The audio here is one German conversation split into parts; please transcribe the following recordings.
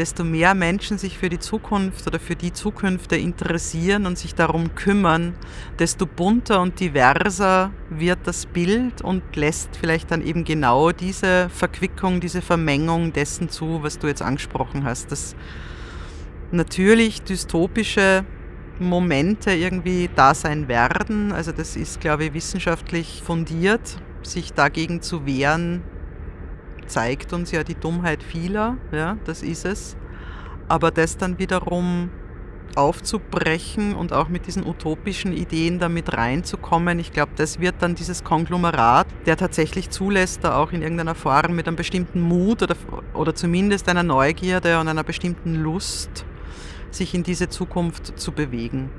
desto mehr Menschen sich für die Zukunft oder für die Zukünfte interessieren und sich darum kümmern, desto bunter und diverser wird das Bild und lässt vielleicht dann eben genau diese Verquickung, diese Vermengung dessen zu, was du jetzt angesprochen hast, dass natürlich dystopische Momente irgendwie da sein werden. Also das ist, glaube ich, wissenschaftlich fundiert. Sich dagegen zu wehren, zeigt uns ja die Dummheit vieler, ja, das ist es. Aber das dann wiederum aufzubrechen und auch mit diesen utopischen Ideen damit reinzukommen, ich glaube, das wird dann dieses Konglomerat, der tatsächlich zulässt, da auch in irgendeiner Form mit einem bestimmten Mut oder, oder zumindest einer Neugierde und einer bestimmten Lust sich in diese Zukunft zu bewegen.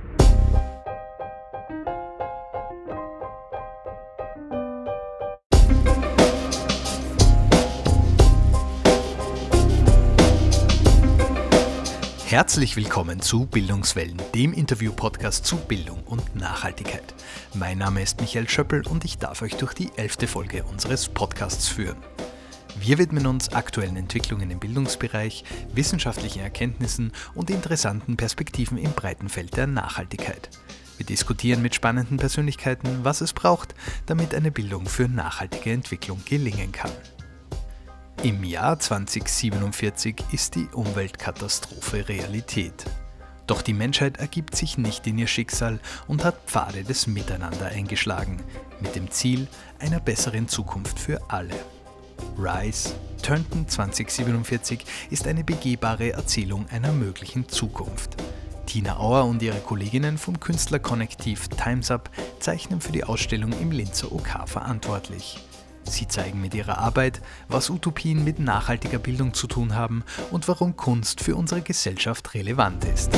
Herzlich willkommen zu Bildungswellen, dem Interview-Podcast zu Bildung und Nachhaltigkeit. Mein Name ist Michael Schöppel und ich darf euch durch die elfte Folge unseres Podcasts führen. Wir widmen uns aktuellen Entwicklungen im Bildungsbereich, wissenschaftlichen Erkenntnissen und interessanten Perspektiven im breiten Feld der Nachhaltigkeit. Wir diskutieren mit spannenden Persönlichkeiten, was es braucht, damit eine Bildung für nachhaltige Entwicklung gelingen kann. Im Jahr 2047 ist die Umweltkatastrophe Realität. Doch die Menschheit ergibt sich nicht in ihr Schicksal und hat Pfade des Miteinander eingeschlagen, mit dem Ziel einer besseren Zukunft für alle. Rise, Turnton 2047 ist eine begehbare Erzählung einer möglichen Zukunft. Tina Auer und ihre Kolleginnen vom Künstlerkonnektiv Times Up zeichnen für die Ausstellung im Linzer OK verantwortlich. Sie zeigen mit ihrer Arbeit, was Utopien mit nachhaltiger Bildung zu tun haben und warum Kunst für unsere Gesellschaft relevant ist.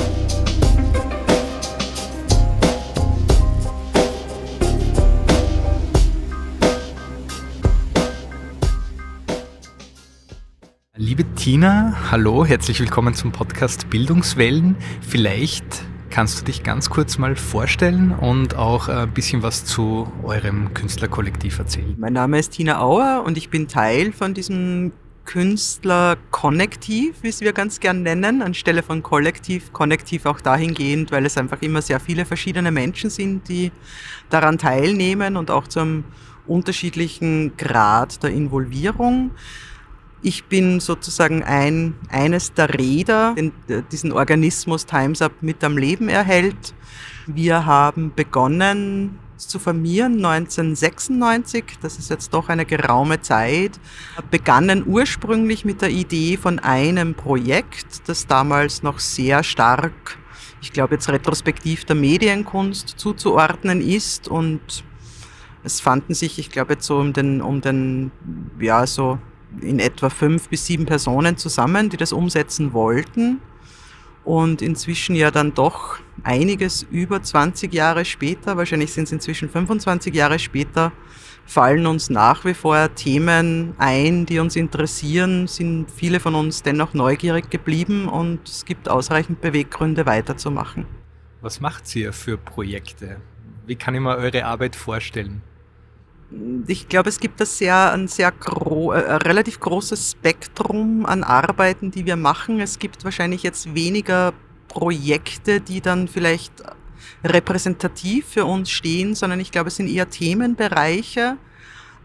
Liebe Tina, hallo, herzlich willkommen zum Podcast Bildungswellen. Vielleicht kannst du dich ganz kurz mal vorstellen und auch ein bisschen was zu eurem Künstlerkollektiv erzählen. Mein Name ist Tina Auer und ich bin Teil von diesem Künstlerkonnektiv, wie es wir ganz gern nennen, anstelle von Kollektiv. Konnektiv auch dahingehend, weil es einfach immer sehr viele verschiedene Menschen sind, die daran teilnehmen und auch zum unterschiedlichen Grad der Involvierung. Ich bin sozusagen ein, eines der Räder, den diesen Organismus Times Up mit am Leben erhält. Wir haben begonnen zu formieren 1996, das ist jetzt doch eine geraume Zeit, begannen ursprünglich mit der Idee von einem Projekt, das damals noch sehr stark, ich glaube jetzt retrospektiv der Medienkunst zuzuordnen ist und es fanden sich, ich glaube jetzt so um den, um den, ja, so in etwa fünf bis sieben Personen zusammen, die das umsetzen wollten. Und inzwischen ja dann doch einiges über 20 Jahre später, wahrscheinlich sind es inzwischen 25 Jahre später, fallen uns nach wie vor Themen ein, die uns interessieren, sind viele von uns dennoch neugierig geblieben und es gibt ausreichend Beweggründe weiterzumachen. Was macht ihr für Projekte? Wie kann ich mir eure Arbeit vorstellen? Ich glaube, es gibt das sehr, ein sehr gro äh, relativ großes Spektrum an Arbeiten, die wir machen. Es gibt wahrscheinlich jetzt weniger Projekte, die dann vielleicht repräsentativ für uns stehen, sondern ich glaube, es sind eher Themenbereiche.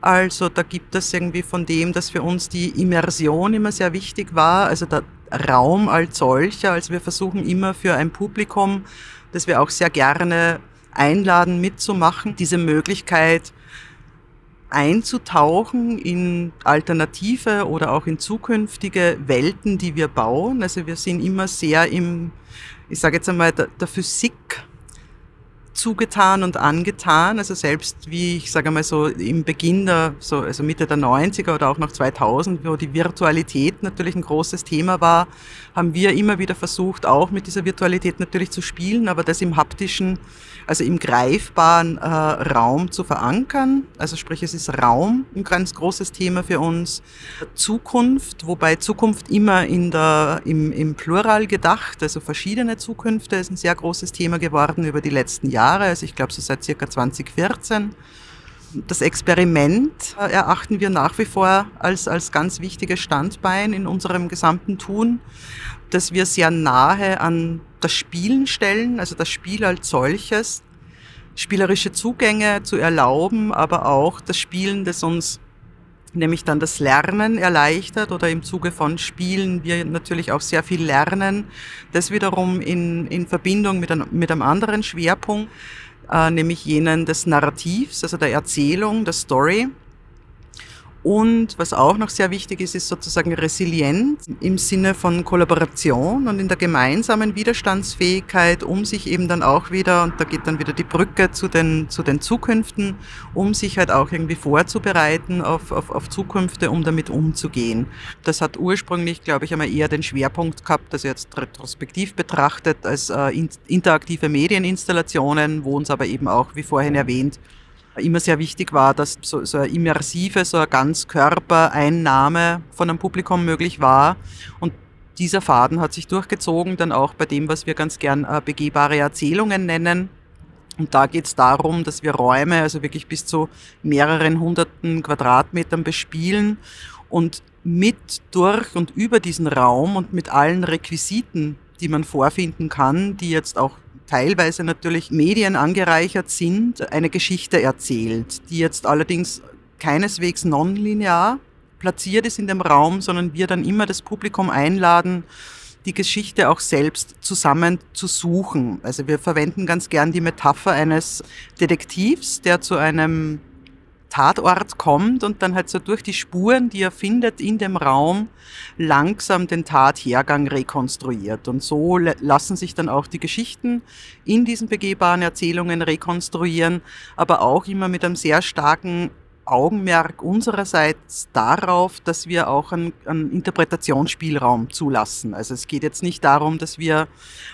Also da gibt es irgendwie von dem, dass für uns die Immersion immer sehr wichtig war, also der Raum als solcher. Also wir versuchen immer für ein Publikum, das wir auch sehr gerne einladen, mitzumachen, diese Möglichkeit, einzutauchen in alternative oder auch in zukünftige Welten, die wir bauen. Also wir sind immer sehr im, ich sage jetzt einmal, der, der Physik zugetan und angetan. Also selbst wie ich sage mal so im Beginn der, so, also Mitte der 90er oder auch noch 2000, wo die Virtualität natürlich ein großes Thema war, haben wir immer wieder versucht, auch mit dieser Virtualität natürlich zu spielen, aber das im haptischen also im greifbaren äh, Raum zu verankern. Also sprich, es ist Raum ein ganz großes Thema für uns. Zukunft, wobei Zukunft immer in der, im, im Plural gedacht, also verschiedene Zukünfte ist ein sehr großes Thema geworden über die letzten Jahre. Also ich glaube so seit circa 2014 Das Experiment äh, erachten wir nach wie vor als, als ganz wichtiges Standbein in unserem gesamten Tun, dass wir sehr nahe an das Spielen stellen, also das Spiel als solches, spielerische Zugänge zu erlauben, aber auch das Spielen, das uns nämlich dann das Lernen erleichtert oder im Zuge von Spielen wir natürlich auch sehr viel lernen. Das wiederum in, in Verbindung mit, ein, mit einem anderen Schwerpunkt, äh, nämlich jenen des Narrativs, also der Erzählung, der Story. Und was auch noch sehr wichtig ist, ist sozusagen Resilienz im Sinne von Kollaboration und in der gemeinsamen Widerstandsfähigkeit, um sich eben dann auch wieder, und da geht dann wieder die Brücke zu den, zu den Zukünften, um sich halt auch irgendwie vorzubereiten auf, auf, auf Zukünfte, um damit umzugehen. Das hat ursprünglich, glaube ich, einmal eher den Schwerpunkt gehabt, also jetzt retrospektiv betrachtet, als äh, interaktive Medieninstallationen, wo uns aber eben auch, wie vorhin erwähnt, immer sehr wichtig war, dass so, so eine immersive, so eine Ganzkörpereinnahme von einem Publikum möglich war. Und dieser Faden hat sich durchgezogen, dann auch bei dem, was wir ganz gern äh, begehbare Erzählungen nennen. Und da geht es darum, dass wir Räume, also wirklich bis zu mehreren hunderten Quadratmetern bespielen und mit, durch und über diesen Raum und mit allen Requisiten, die man vorfinden kann, die jetzt auch teilweise natürlich Medien angereichert sind, eine Geschichte erzählt, die jetzt allerdings keineswegs nonlinear platziert ist in dem Raum, sondern wir dann immer das Publikum einladen, die Geschichte auch selbst zusammen zu suchen. Also wir verwenden ganz gern die Metapher eines Detektivs, der zu einem Tatort kommt und dann halt so durch die Spuren, die er findet in dem Raum, langsam den Tathergang rekonstruiert. Und so lassen sich dann auch die Geschichten in diesen begehbaren Erzählungen rekonstruieren, aber auch immer mit einem sehr starken Augenmerk unsererseits darauf, dass wir auch einen, einen, Interpretationsspielraum zulassen. Also es geht jetzt nicht darum, dass wir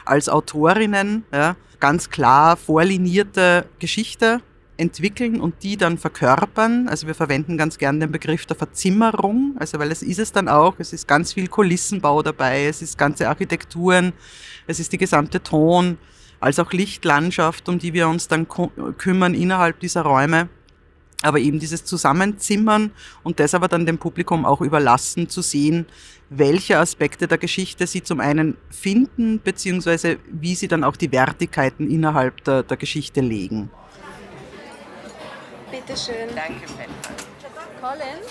als Autorinnen ja, ganz klar vorlinierte Geschichte entwickeln und die dann verkörpern. Also wir verwenden ganz gern den Begriff der Verzimmerung, also weil es ist es dann auch, es ist ganz viel Kulissenbau dabei, es ist ganze Architekturen, es ist die gesamte Ton, als auch Lichtlandschaft, um die wir uns dann kümmern innerhalb dieser Räume. Aber eben dieses Zusammenzimmern und das aber dann dem Publikum auch überlassen zu sehen, welche Aspekte der Geschichte sie zum einen finden, beziehungsweise wie sie dann auch die Wertigkeiten innerhalb der, der Geschichte legen. Bitte schön. Danke, Colin,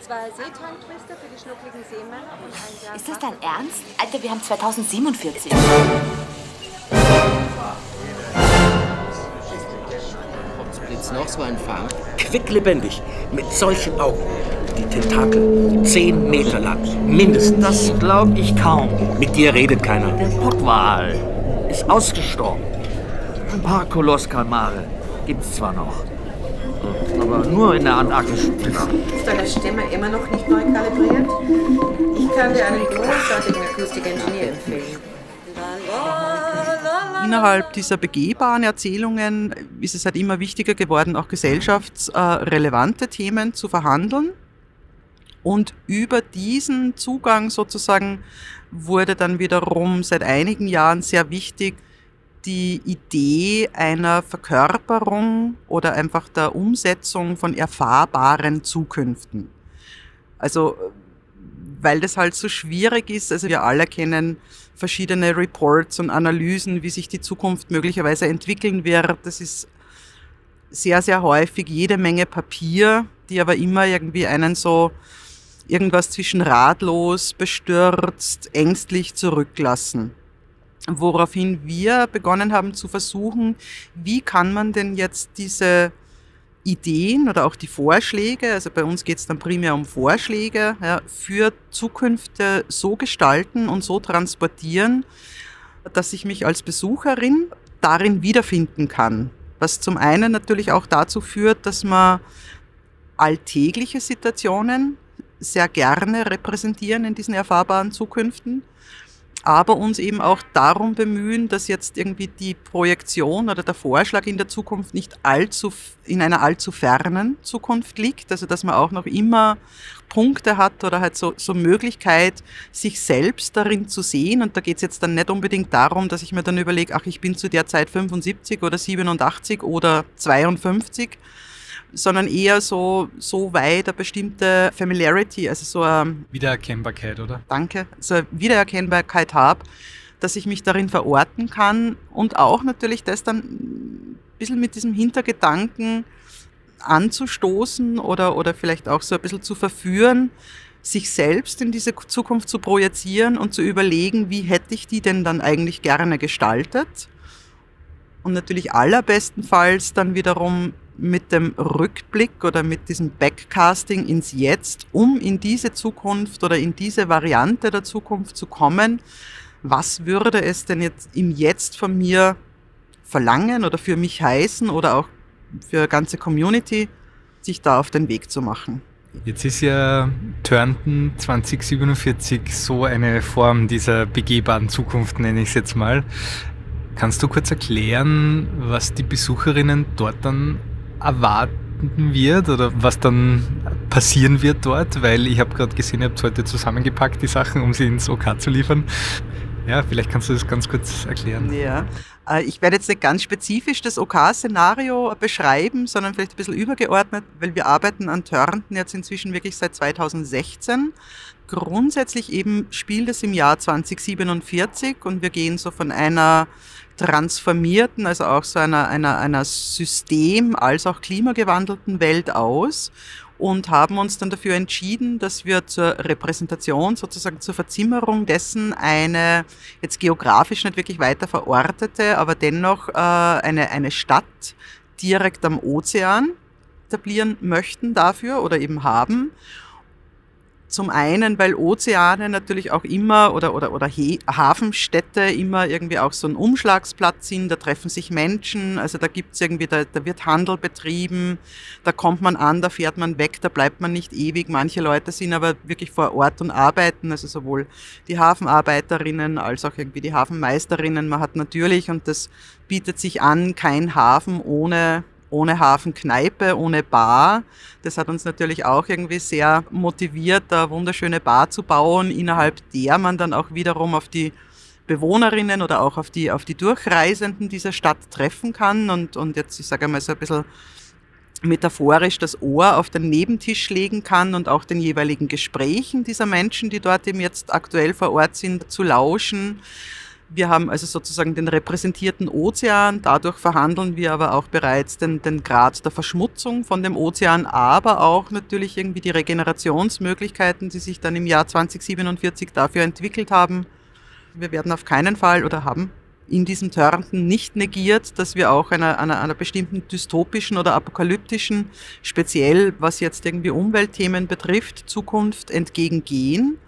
zwei Seetang-Twister für die schnuckligen Seemänner und ein Glas Ist das dein Ernst? Alter, wir haben 2047. Blitz noch so ein Fang? Quicklebendig, mit solchen Augen. Die Tentakel, zehn Meter lang, mindestens. Das glaub ich kaum. Mit dir redet keiner. Der Pottwal ist ausgestorben. Ein paar Kolosskalmare gibt's zwar noch aber nur in der antarktischen Tiefe. Ist deine Stimme immer noch nicht neu kalibriert? Ich kann dir einen großartigen Akustikingenieur empfehlen. Innerhalb dieser begehbaren Erzählungen ist es halt immer wichtiger geworden, auch gesellschaftsrelevante Themen zu verhandeln. Und über diesen Zugang sozusagen wurde dann wiederum seit einigen Jahren sehr wichtig, die Idee einer Verkörperung oder einfach der Umsetzung von erfahrbaren Zukünften. Also, weil das halt so schwierig ist, also wir alle kennen verschiedene Reports und Analysen, wie sich die Zukunft möglicherweise entwickeln wird. Das ist sehr, sehr häufig jede Menge Papier, die aber immer irgendwie einen so irgendwas zwischen ratlos, bestürzt, ängstlich zurücklassen woraufhin wir begonnen haben zu versuchen, wie kann man denn jetzt diese Ideen oder auch die Vorschläge, also bei uns geht es dann primär um Vorschläge, ja, für Zukünfte so gestalten und so transportieren, dass ich mich als Besucherin darin wiederfinden kann. Was zum einen natürlich auch dazu führt, dass man alltägliche Situationen sehr gerne repräsentieren in diesen erfahrbaren Zukünften aber uns eben auch darum bemühen, dass jetzt irgendwie die Projektion oder der Vorschlag in der Zukunft nicht allzu, in einer allzu fernen Zukunft liegt, also dass man auch noch immer Punkte hat oder halt so, so Möglichkeit, sich selbst darin zu sehen. Und da geht es jetzt dann nicht unbedingt darum, dass ich mir dann überlege, ach, ich bin zu der Zeit 75 oder 87 oder 52, sondern eher so, so weit eine bestimmte Familiarity, also so eine Wiedererkennbarkeit, oder? Danke, so eine Wiedererkennbarkeit habe, dass ich mich darin verorten kann und auch natürlich das dann ein bisschen mit diesem Hintergedanken anzustoßen oder, oder vielleicht auch so ein bisschen zu verführen, sich selbst in diese Zukunft zu projizieren und zu überlegen, wie hätte ich die denn dann eigentlich gerne gestaltet. Und natürlich allerbestenfalls dann wiederum mit dem Rückblick oder mit diesem Backcasting ins Jetzt, um in diese Zukunft oder in diese Variante der Zukunft zu kommen. Was würde es denn jetzt im Jetzt von mir verlangen oder für mich heißen oder auch für eine ganze Community, sich da auf den Weg zu machen? Jetzt ist ja Turnton 2047 so eine Form dieser begehbaren Zukunft, nenne ich es jetzt mal. Kannst du kurz erklären, was die Besucherinnen dort dann erwarten wird oder was dann passieren wird dort? Weil ich habe gerade gesehen, ihr habt heute zusammengepackt, die Sachen, um sie ins OK zu liefern. Ja, vielleicht kannst du das ganz kurz erklären. Ja, äh, ich werde jetzt nicht ganz spezifisch das OK-Szenario beschreiben, sondern vielleicht ein bisschen übergeordnet, weil wir arbeiten an Törnten jetzt inzwischen wirklich seit 2016. Grundsätzlich eben spielt es im Jahr 2047 und wir gehen so von einer transformierten, also auch so einer, einer, einer System- als auch klimagewandelten Welt aus und haben uns dann dafür entschieden, dass wir zur Repräsentation, sozusagen zur Verzimmerung dessen eine jetzt geografisch nicht wirklich weiter verortete, aber dennoch äh, eine, eine Stadt direkt am Ozean etablieren möchten dafür oder eben haben zum einen, weil Ozeane natürlich auch immer oder, oder, oder Hafenstädte immer irgendwie auch so ein Umschlagsplatz sind, da treffen sich Menschen, also da gibt's irgendwie, da, da wird Handel betrieben, da kommt man an, da fährt man weg, da bleibt man nicht ewig. Manche Leute sind aber wirklich vor Ort und arbeiten, also sowohl die Hafenarbeiterinnen als auch irgendwie die Hafenmeisterinnen. Man hat natürlich, und das bietet sich an, kein Hafen ohne ohne Hafenkneipe, ohne Bar. Das hat uns natürlich auch irgendwie sehr motiviert, da wunderschöne Bar zu bauen, innerhalb der man dann auch wiederum auf die Bewohnerinnen oder auch auf die, auf die Durchreisenden dieser Stadt treffen kann und, und jetzt, ich sage einmal so ein bisschen metaphorisch das Ohr auf den Nebentisch legen kann und auch den jeweiligen Gesprächen dieser Menschen, die dort eben jetzt aktuell vor Ort sind, zu lauschen. Wir haben also sozusagen den repräsentierten Ozean, dadurch verhandeln wir aber auch bereits den, den Grad der Verschmutzung von dem Ozean, aber auch natürlich irgendwie die Regenerationsmöglichkeiten, die sich dann im Jahr 2047 dafür entwickelt haben. Wir werden auf keinen Fall oder haben in diesem Törnten nicht negiert, dass wir auch einer, einer, einer bestimmten dystopischen oder apokalyptischen, speziell was jetzt irgendwie Umweltthemen betrifft, Zukunft entgegengehen.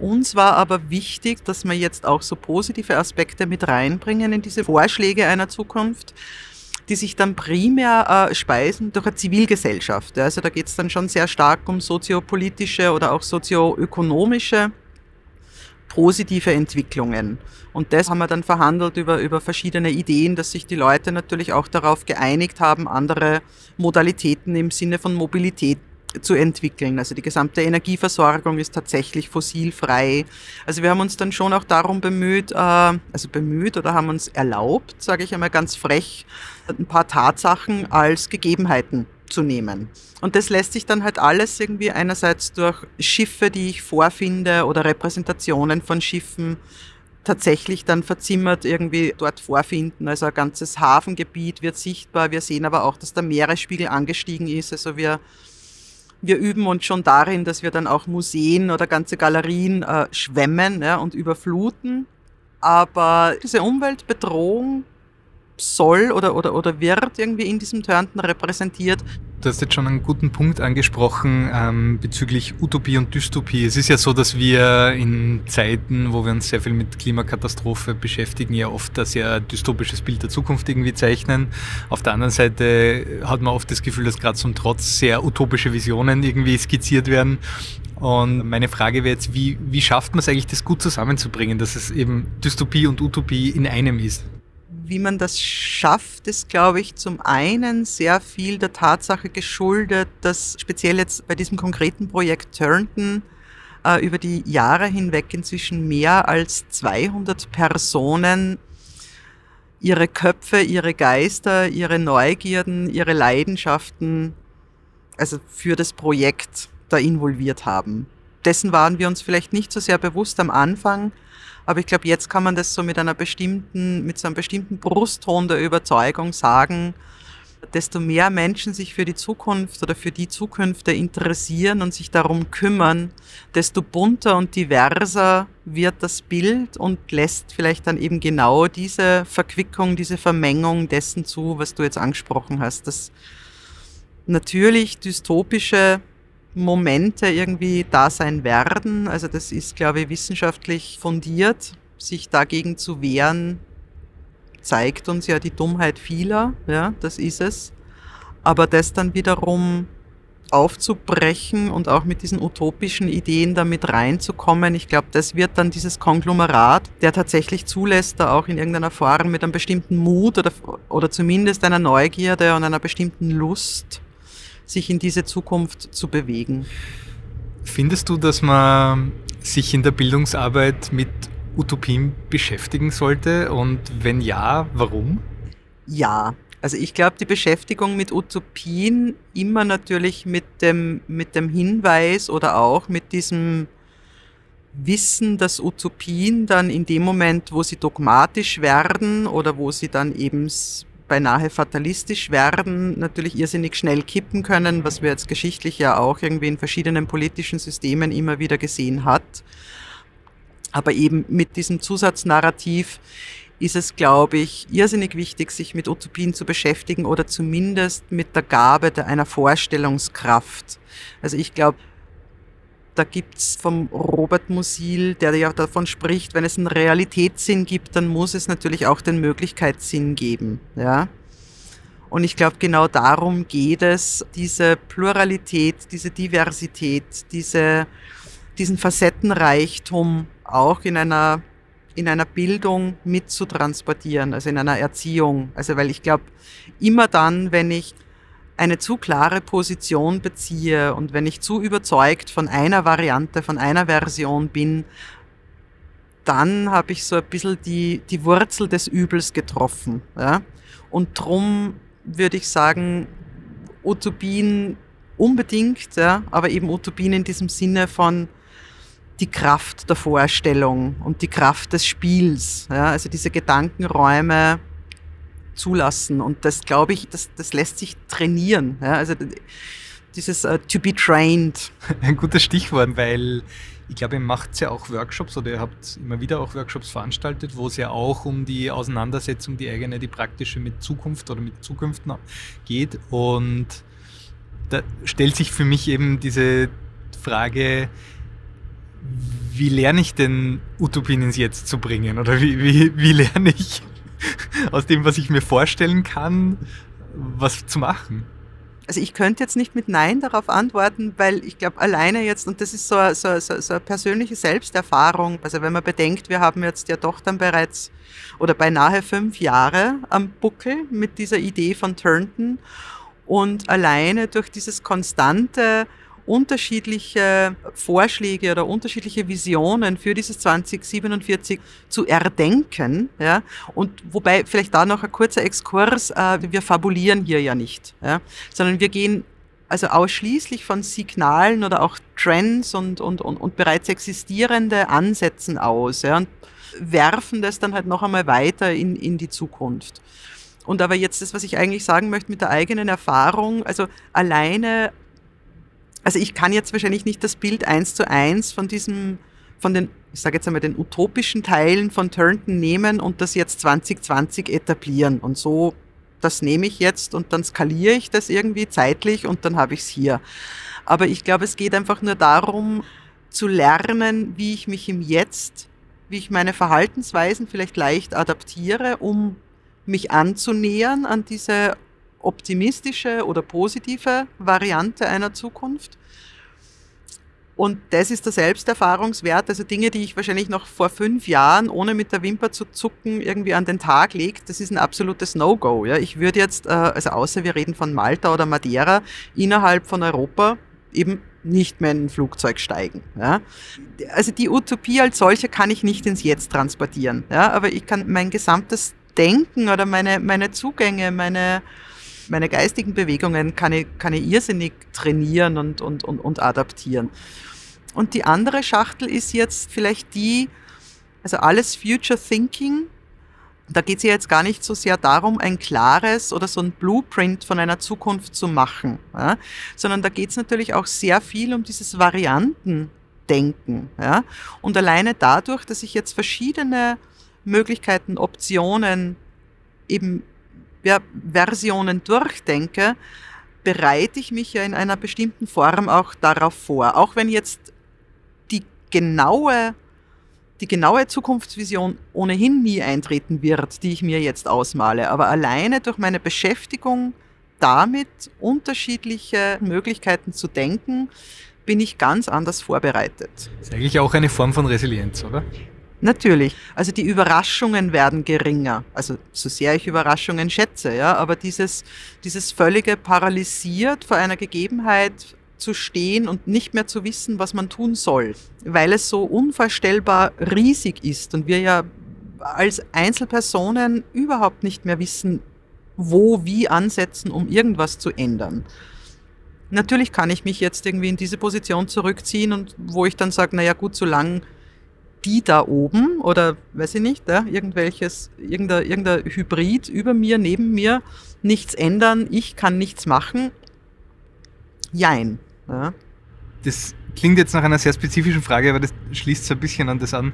Uns war aber wichtig, dass wir jetzt auch so positive Aspekte mit reinbringen in diese Vorschläge einer Zukunft die sich dann primär äh, speisen durch eine Zivilgesellschaft. Also da geht es dann schon sehr stark um soziopolitische oder auch sozioökonomische positive Entwicklungen. Und das haben wir dann verhandelt über, über verschiedene Ideen, dass sich die Leute natürlich auch darauf geeinigt haben, andere Modalitäten im Sinne von Mobilität zu entwickeln. Also die gesamte Energieversorgung ist tatsächlich fossilfrei. Also wir haben uns dann schon auch darum bemüht, äh, also bemüht oder haben uns erlaubt, sage ich einmal ganz frech, ein paar Tatsachen als Gegebenheiten zu nehmen. Und das lässt sich dann halt alles irgendwie einerseits durch Schiffe, die ich vorfinde oder Repräsentationen von Schiffen tatsächlich dann verzimmert irgendwie dort vorfinden. Also ein ganzes Hafengebiet wird sichtbar. Wir sehen aber auch, dass der Meeresspiegel angestiegen ist. Also wir wir üben uns schon darin, dass wir dann auch Museen oder ganze Galerien äh, schwemmen ja, und überfluten. Aber diese Umweltbedrohung soll oder, oder, oder wird irgendwie in diesem Turnten repräsentiert. Du hast jetzt schon einen guten Punkt angesprochen ähm, bezüglich Utopie und Dystopie. Es ist ja so, dass wir in Zeiten, wo wir uns sehr viel mit Klimakatastrophe beschäftigen, ja oft ein sehr dystopisches Bild der Zukunft irgendwie zeichnen. Auf der anderen Seite hat man oft das Gefühl, dass gerade zum Trotz sehr utopische Visionen irgendwie skizziert werden. Und meine Frage wäre jetzt, wie, wie schafft man es eigentlich, das gut zusammenzubringen, dass es eben Dystopie und Utopie in einem ist? Wie man das schafft, ist, glaube ich, zum einen sehr viel der Tatsache geschuldet, dass speziell jetzt bei diesem konkreten Projekt Turnton äh, über die Jahre hinweg inzwischen mehr als 200 Personen ihre Köpfe, ihre Geister, ihre Neugierden, ihre Leidenschaften also für das Projekt da involviert haben. Dessen waren wir uns vielleicht nicht so sehr bewusst am Anfang, aber ich glaube, jetzt kann man das so mit einer bestimmten, mit so einem bestimmten Brustton der Überzeugung sagen, desto mehr Menschen sich für die Zukunft oder für die Zukünfte interessieren und sich darum kümmern, desto bunter und diverser wird das Bild und lässt vielleicht dann eben genau diese Verquickung, diese Vermengung dessen zu, was du jetzt angesprochen hast, dass natürlich dystopische Momente irgendwie da sein werden. Also das ist, glaube ich, wissenschaftlich fundiert, sich dagegen zu wehren, zeigt uns ja die Dummheit vieler, ja, das ist es. Aber das dann wiederum aufzubrechen und auch mit diesen utopischen Ideen damit reinzukommen, ich glaube, das wird dann dieses Konglomerat, der tatsächlich zulässt, da auch in irgendeiner Form mit einem bestimmten Mut oder, oder zumindest einer Neugierde und einer bestimmten Lust, sich in diese Zukunft zu bewegen. Findest du, dass man sich in der Bildungsarbeit mit Utopien beschäftigen sollte? Und wenn ja, warum? Ja, also ich glaube, die Beschäftigung mit Utopien immer natürlich mit dem, mit dem Hinweis oder auch mit diesem Wissen, dass Utopien dann in dem Moment, wo sie dogmatisch werden oder wo sie dann eben beinahe fatalistisch werden, natürlich irrsinnig schnell kippen können, was wir jetzt geschichtlich ja auch irgendwie in verschiedenen politischen Systemen immer wieder gesehen hat. Aber eben mit diesem Zusatznarrativ ist es, glaube ich, irrsinnig wichtig, sich mit Utopien zu beschäftigen oder zumindest mit der Gabe einer Vorstellungskraft. Also ich glaube, da gibt's vom Robert Musil, der ja davon spricht, wenn es einen Realitätssinn gibt, dann muss es natürlich auch den Möglichkeitssinn geben. Ja? Und ich glaube, genau darum geht es, diese Pluralität, diese Diversität, diese, diesen Facettenreichtum auch in einer, in einer Bildung mitzutransportieren, also in einer Erziehung. Also weil ich glaube, immer dann, wenn ich eine zu klare Position beziehe und wenn ich zu überzeugt von einer Variante, von einer Version bin, dann habe ich so ein bisschen die, die Wurzel des Übels getroffen. Ja? Und drum würde ich sagen, Utopien unbedingt, ja, aber eben Utopien in diesem Sinne von die Kraft der Vorstellung und die Kraft des Spiels. Ja, also diese Gedankenräume zulassen. Und das glaube ich, das, das lässt sich trainieren. Ja, also dieses uh, to be trained. Ein gutes Stichwort, weil ich glaube, ihr macht ja auch Workshops oder ihr habt immer wieder auch Workshops veranstaltet, wo es ja auch um die Auseinandersetzung, die eigene, die praktische mit Zukunft oder mit Zukünften geht. Und da stellt sich für mich eben diese Frage, wie lerne ich denn Utopien ins Jetzt zu bringen? Oder wie, wie, wie lerne ich aus dem, was ich mir vorstellen kann, was zu machen? Also ich könnte jetzt nicht mit Nein darauf antworten, weil ich glaube alleine jetzt, und das ist so, so, so, so eine persönliche Selbsterfahrung, also wenn man bedenkt, wir haben jetzt ja doch dann bereits oder beinahe fünf Jahre am Buckel mit dieser Idee von Turnton und alleine durch dieses konstante unterschiedliche Vorschläge oder unterschiedliche Visionen für dieses 2047 zu erdenken. Ja? Und wobei vielleicht da noch ein kurzer Exkurs, äh, wir fabulieren hier ja nicht, ja? sondern wir gehen also ausschließlich von Signalen oder auch Trends und, und, und, und bereits existierende Ansätzen aus ja? und werfen das dann halt noch einmal weiter in, in die Zukunft. Und aber jetzt das, was ich eigentlich sagen möchte mit der eigenen Erfahrung, also alleine also ich kann jetzt wahrscheinlich nicht das Bild eins zu eins von diesem, von den, ich sage jetzt einmal, den utopischen Teilen von Turnton nehmen und das jetzt 2020 etablieren. Und so, das nehme ich jetzt und dann skaliere ich das irgendwie zeitlich und dann habe ich es hier. Aber ich glaube, es geht einfach nur darum, zu lernen, wie ich mich im Jetzt, wie ich meine Verhaltensweisen vielleicht leicht adaptiere, um mich anzunähern an diese optimistische oder positive Variante einer Zukunft. Und das ist der Selbsterfahrungswert, also Dinge, die ich wahrscheinlich noch vor fünf Jahren, ohne mit der Wimper zu zucken, irgendwie an den Tag lege, das ist ein absolutes No-Go. Ja. Ich würde jetzt, äh, also außer wir reden von Malta oder Madeira, innerhalb von Europa eben nicht mehr in ein Flugzeug steigen. Ja. Also die Utopie als solche kann ich nicht ins Jetzt transportieren. Ja. Aber ich kann mein gesamtes Denken oder meine, meine Zugänge, meine, meine geistigen Bewegungen kann ich, kann ich irrsinnig trainieren und, und, und, und adaptieren. Und die andere Schachtel ist jetzt vielleicht die, also alles Future Thinking. Da geht es ja jetzt gar nicht so sehr darum, ein klares oder so ein Blueprint von einer Zukunft zu machen, ja, sondern da geht es natürlich auch sehr viel um dieses Variantendenken. Ja. Und alleine dadurch, dass ich jetzt verschiedene Möglichkeiten, Optionen, eben ja, Versionen durchdenke, bereite ich mich ja in einer bestimmten Form auch darauf vor. Auch wenn jetzt die genaue, die genaue Zukunftsvision ohnehin nie eintreten wird, die ich mir jetzt ausmale. Aber alleine durch meine Beschäftigung damit, unterschiedliche Möglichkeiten zu denken, bin ich ganz anders vorbereitet. Das ist eigentlich auch eine Form von Resilienz, oder? Natürlich. Also die Überraschungen werden geringer. Also so sehr ich Überraschungen schätze, ja, aber dieses, dieses völlige paralysiert vor einer Gegebenheit zu stehen und nicht mehr zu wissen, was man tun soll, weil es so unvorstellbar riesig ist und wir ja als Einzelpersonen überhaupt nicht mehr wissen, wo, wie ansetzen, um irgendwas zu ändern. Natürlich kann ich mich jetzt irgendwie in diese Position zurückziehen und wo ich dann sage, naja gut, solange die da oben oder weiß ich nicht, ja, irgendwelches, irgendein, irgendein Hybrid über mir, neben mir, nichts ändern, ich kann nichts machen. Jein. Ja. Das klingt jetzt nach einer sehr spezifischen Frage, aber das schließt so ein bisschen an das an.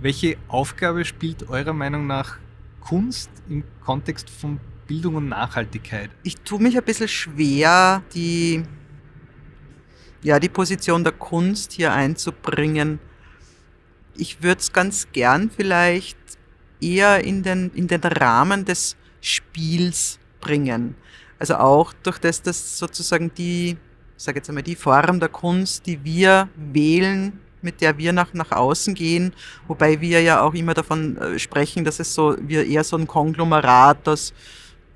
Welche Aufgabe spielt eurer Meinung nach Kunst im Kontext von Bildung und Nachhaltigkeit? Ich tue mich ein bisschen schwer, die, ja, die Position der Kunst hier einzubringen ich würde es ganz gern vielleicht eher in den, in den Rahmen des Spiels bringen. Also auch durch das, dass sozusagen die, sage jetzt einmal, die Form der Kunst, die wir wählen, mit der wir nach, nach außen gehen, wobei wir ja auch immer davon äh, sprechen, dass es so, wir eher so ein Konglomerat aus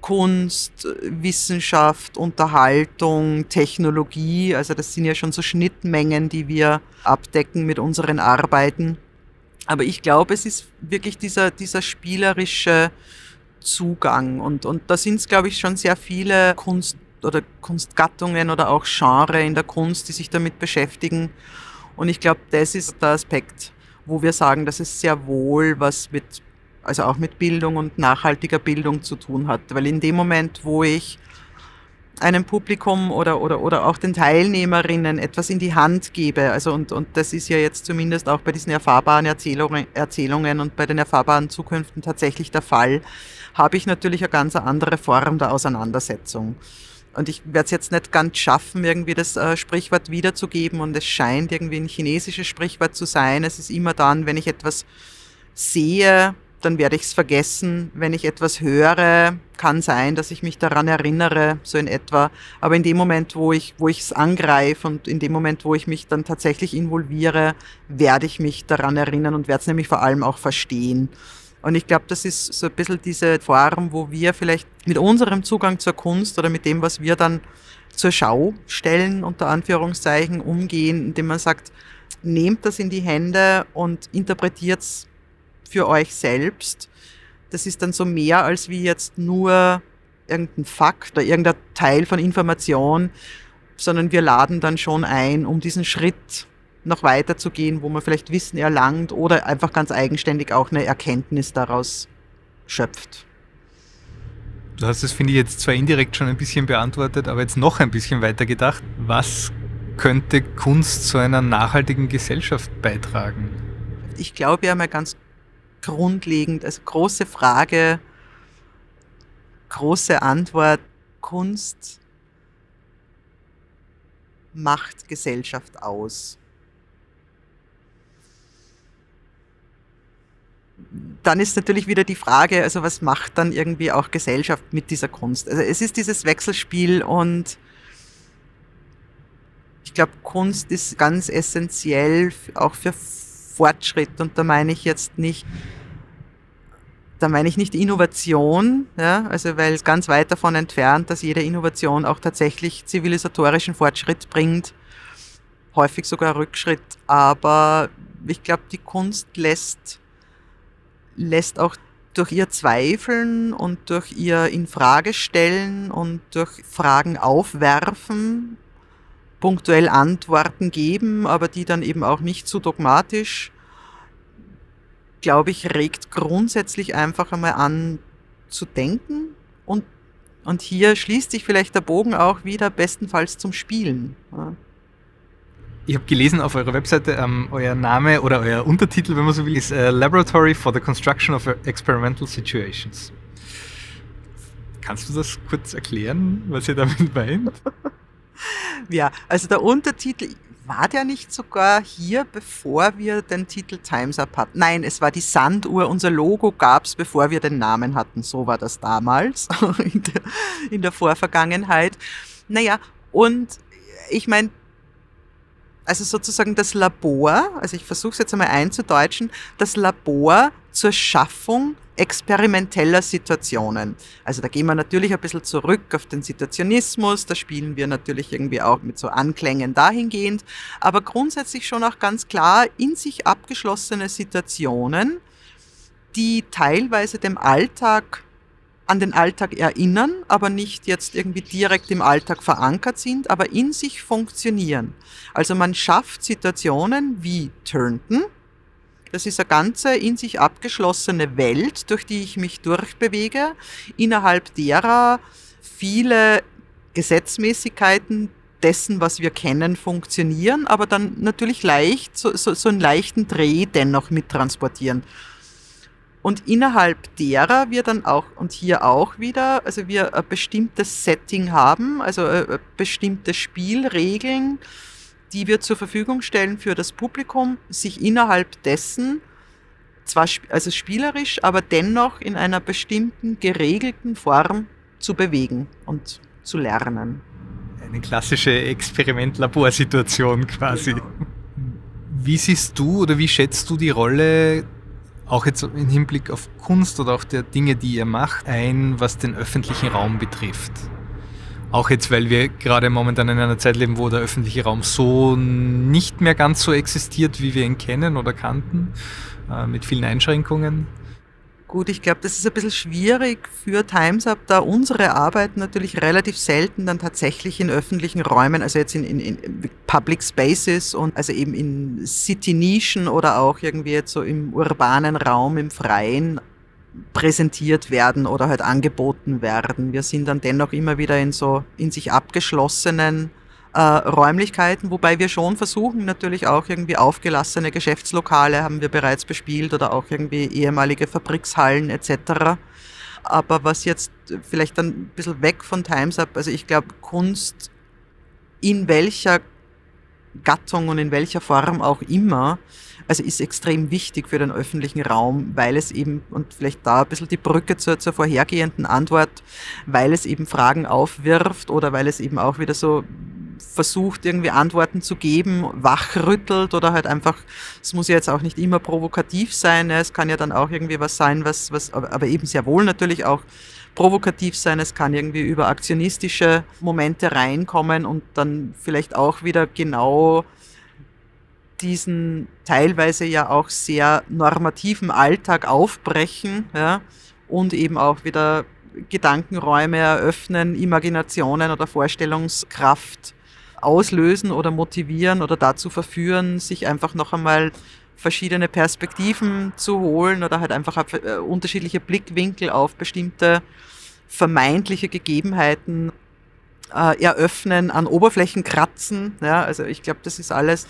Kunst, Wissenschaft, Unterhaltung, Technologie, also das sind ja schon so Schnittmengen, die wir abdecken mit unseren Arbeiten. Aber ich glaube, es ist wirklich dieser, dieser spielerische Zugang. Und, und da sind es, glaube ich, schon sehr viele Kunst oder Kunstgattungen oder auch Genre in der Kunst, die sich damit beschäftigen. Und ich glaube, das ist der Aspekt, wo wir sagen, dass es sehr wohl was mit, also auch mit Bildung und nachhaltiger Bildung zu tun hat. Weil in dem Moment, wo ich einem Publikum oder, oder, oder auch den Teilnehmerinnen etwas in die Hand gebe. Also und, und das ist ja jetzt zumindest auch bei diesen erfahrbaren Erzählungen, Erzählungen und bei den erfahrbaren Zukünften tatsächlich der Fall, habe ich natürlich eine ganz andere Form der Auseinandersetzung. Und ich werde es jetzt nicht ganz schaffen, irgendwie das äh, Sprichwort wiederzugeben und es scheint irgendwie ein chinesisches Sprichwort zu sein. Es ist immer dann, wenn ich etwas sehe, dann werde ich es vergessen. Wenn ich etwas höre, kann sein, dass ich mich daran erinnere, so in etwa. Aber in dem Moment, wo ich wo ich es angreife und in dem Moment, wo ich mich dann tatsächlich involviere, werde ich mich daran erinnern und werde es nämlich vor allem auch verstehen. Und ich glaube, das ist so ein bisschen diese Form, wo wir vielleicht mit unserem Zugang zur Kunst oder mit dem, was wir dann zur Schau stellen, unter Anführungszeichen, umgehen, indem man sagt, nehmt das in die Hände und interpretiert es für euch selbst. Das ist dann so mehr als wie jetzt nur irgendein Fakt oder irgendein Teil von Information, sondern wir laden dann schon ein, um diesen Schritt noch weiter zu gehen, wo man vielleicht Wissen erlangt oder einfach ganz eigenständig auch eine Erkenntnis daraus schöpft. Du hast es, finde ich, jetzt zwar indirekt schon ein bisschen beantwortet, aber jetzt noch ein bisschen weiter gedacht. Was könnte Kunst zu einer nachhaltigen Gesellschaft beitragen? Ich glaube ja mal ganz grundlegend, also große Frage, große Antwort, Kunst macht Gesellschaft aus. Dann ist natürlich wieder die Frage, also was macht dann irgendwie auch Gesellschaft mit dieser Kunst? Also es ist dieses Wechselspiel und ich glaube, Kunst ist ganz essentiell auch für Fortschritt. Und da meine ich jetzt nicht, da meine ich nicht Innovation, ja, also weil es ganz weit davon entfernt, dass jede Innovation auch tatsächlich zivilisatorischen Fortschritt bringt, häufig sogar Rückschritt, aber ich glaube, die Kunst lässt, lässt auch durch ihr Zweifeln und durch ihr Infragestellen und durch Fragen aufwerfen punktuell Antworten geben, aber die dann eben auch nicht zu dogmatisch, glaube ich, regt grundsätzlich einfach einmal an zu denken und, und hier schließt sich vielleicht der Bogen auch wieder bestenfalls zum Spielen. Ja. Ich habe gelesen auf eurer Webseite, ähm, euer Name oder euer Untertitel, wenn man so will, ist äh, Laboratory for the Construction of Experimental Situations. Kannst du das kurz erklären, was ihr damit meint? ja, also der Untertitel, war der nicht sogar hier, bevor wir den Titel Times Up hatten? Nein, es war die Sanduhr. Unser Logo gab es, bevor wir den Namen hatten. So war das damals, in der, in der Vorvergangenheit. Naja, und ich meine, also sozusagen das Labor, also ich versuche es jetzt einmal einzudeutschen, das Labor zur Schaffung experimenteller Situationen. Also da gehen wir natürlich ein bisschen zurück auf den Situationismus, da spielen wir natürlich irgendwie auch mit so Anklängen dahingehend, aber grundsätzlich schon auch ganz klar in sich abgeschlossene Situationen, die teilweise dem Alltag an den Alltag erinnern, aber nicht jetzt irgendwie direkt im Alltag verankert sind, aber in sich funktionieren. Also man schafft Situationen wie Turnton. Das ist eine ganze in sich abgeschlossene Welt, durch die ich mich durchbewege, innerhalb derer viele Gesetzmäßigkeiten dessen, was wir kennen, funktionieren, aber dann natürlich leicht, so, so, so einen leichten Dreh dennoch mittransportieren. Und innerhalb derer wir dann auch, und hier auch wieder, also wir ein bestimmtes Setting haben, also äh, bestimmte Spielregeln, die wir zur Verfügung stellen für das Publikum, sich innerhalb dessen, zwar also spielerisch, aber dennoch in einer bestimmten geregelten Form zu bewegen und zu lernen. Eine klassische Experiment-Laborsituation quasi. Genau. Wie siehst du oder wie schätzt du die Rolle auch jetzt im Hinblick auf Kunst oder auch der Dinge, die ihr macht, ein, was den öffentlichen Raum betrifft. Auch jetzt, weil wir gerade momentan in einer Zeit leben, wo der öffentliche Raum so nicht mehr ganz so existiert, wie wir ihn kennen oder kannten, äh, mit vielen Einschränkungen. Gut, ich glaube, das ist ein bisschen schwierig für Times Up, da unsere Arbeit natürlich relativ selten dann tatsächlich in öffentlichen Räumen, also jetzt in, in, in Public Spaces und also eben in City-Nischen oder auch irgendwie jetzt so im urbanen Raum, im Freien präsentiert werden oder halt angeboten werden. Wir sind dann dennoch immer wieder in so in sich abgeschlossenen äh, Räumlichkeiten, wobei wir schon versuchen, natürlich auch irgendwie aufgelassene Geschäftslokale haben wir bereits bespielt oder auch irgendwie ehemalige Fabrikshallen etc. Aber was jetzt vielleicht dann ein bisschen weg von Times Up, also ich glaube, Kunst in welcher Gattung und in welcher Form auch immer, also ist extrem wichtig für den öffentlichen Raum, weil es eben, und vielleicht da ein bisschen die Brücke zur, zur vorhergehenden Antwort, weil es eben Fragen aufwirft oder weil es eben auch wieder so versucht, irgendwie Antworten zu geben, wachrüttelt oder halt einfach, es muss ja jetzt auch nicht immer provokativ sein, ne? es kann ja dann auch irgendwie was sein, was, was, aber eben sehr wohl natürlich auch provokativ sein, es kann irgendwie über aktionistische Momente reinkommen und dann vielleicht auch wieder genau diesen teilweise ja auch sehr normativen Alltag aufbrechen ja, und eben auch wieder Gedankenräume eröffnen, Imaginationen oder Vorstellungskraft auslösen oder motivieren oder dazu verführen, sich einfach noch einmal verschiedene Perspektiven zu holen oder halt einfach äh, unterschiedliche Blickwinkel auf bestimmte vermeintliche Gegebenheiten äh, eröffnen, an Oberflächen kratzen. Ja, also ich glaube, das ist alles,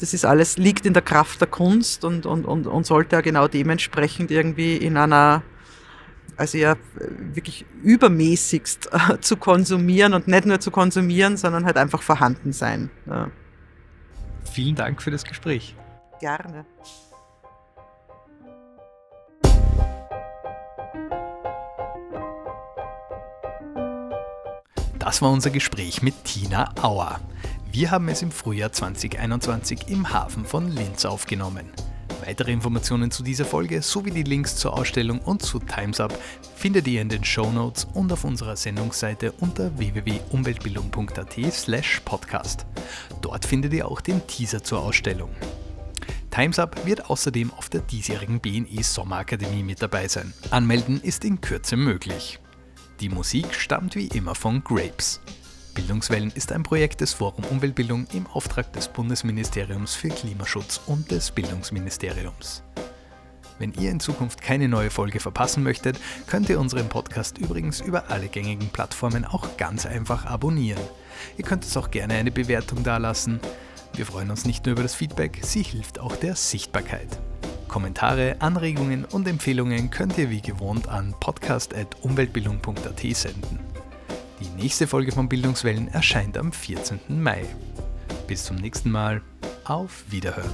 das ist alles, liegt in der Kraft der Kunst und, und, und, und sollte ja genau dementsprechend irgendwie in einer also ja wirklich übermäßigst äh, zu konsumieren und nicht nur zu konsumieren, sondern halt einfach vorhanden sein. Ja. Vielen Dank für das Gespräch. Gerne. Das war unser Gespräch mit Tina Auer. Wir haben es im Frühjahr 2021 im Hafen von Linz aufgenommen. Weitere Informationen zu dieser Folge sowie die Links zur Ausstellung und zu Times Up findet ihr in den Show Notes und auf unserer Sendungsseite unter www.umweltbildung.at slash podcast. Dort findet ihr auch den Teaser zur Ausstellung. Times Up wird außerdem auf der diesjährigen BNE Sommerakademie mit dabei sein. Anmelden ist in Kürze möglich. Die Musik stammt wie immer von Grapes. Bildungswellen ist ein Projekt des Forum Umweltbildung im Auftrag des Bundesministeriums für Klimaschutz und des Bildungsministeriums. Wenn ihr in Zukunft keine neue Folge verpassen möchtet, könnt ihr unseren Podcast übrigens über alle gängigen Plattformen auch ganz einfach abonnieren. Ihr könnt uns auch gerne eine Bewertung dalassen. Wir freuen uns nicht nur über das Feedback, sie hilft auch der Sichtbarkeit. Kommentare, Anregungen und Empfehlungen könnt ihr wie gewohnt an podcast.umweltbildung.at senden. Die nächste Folge von Bildungswellen erscheint am 14. Mai. Bis zum nächsten Mal. Auf Wiederhören.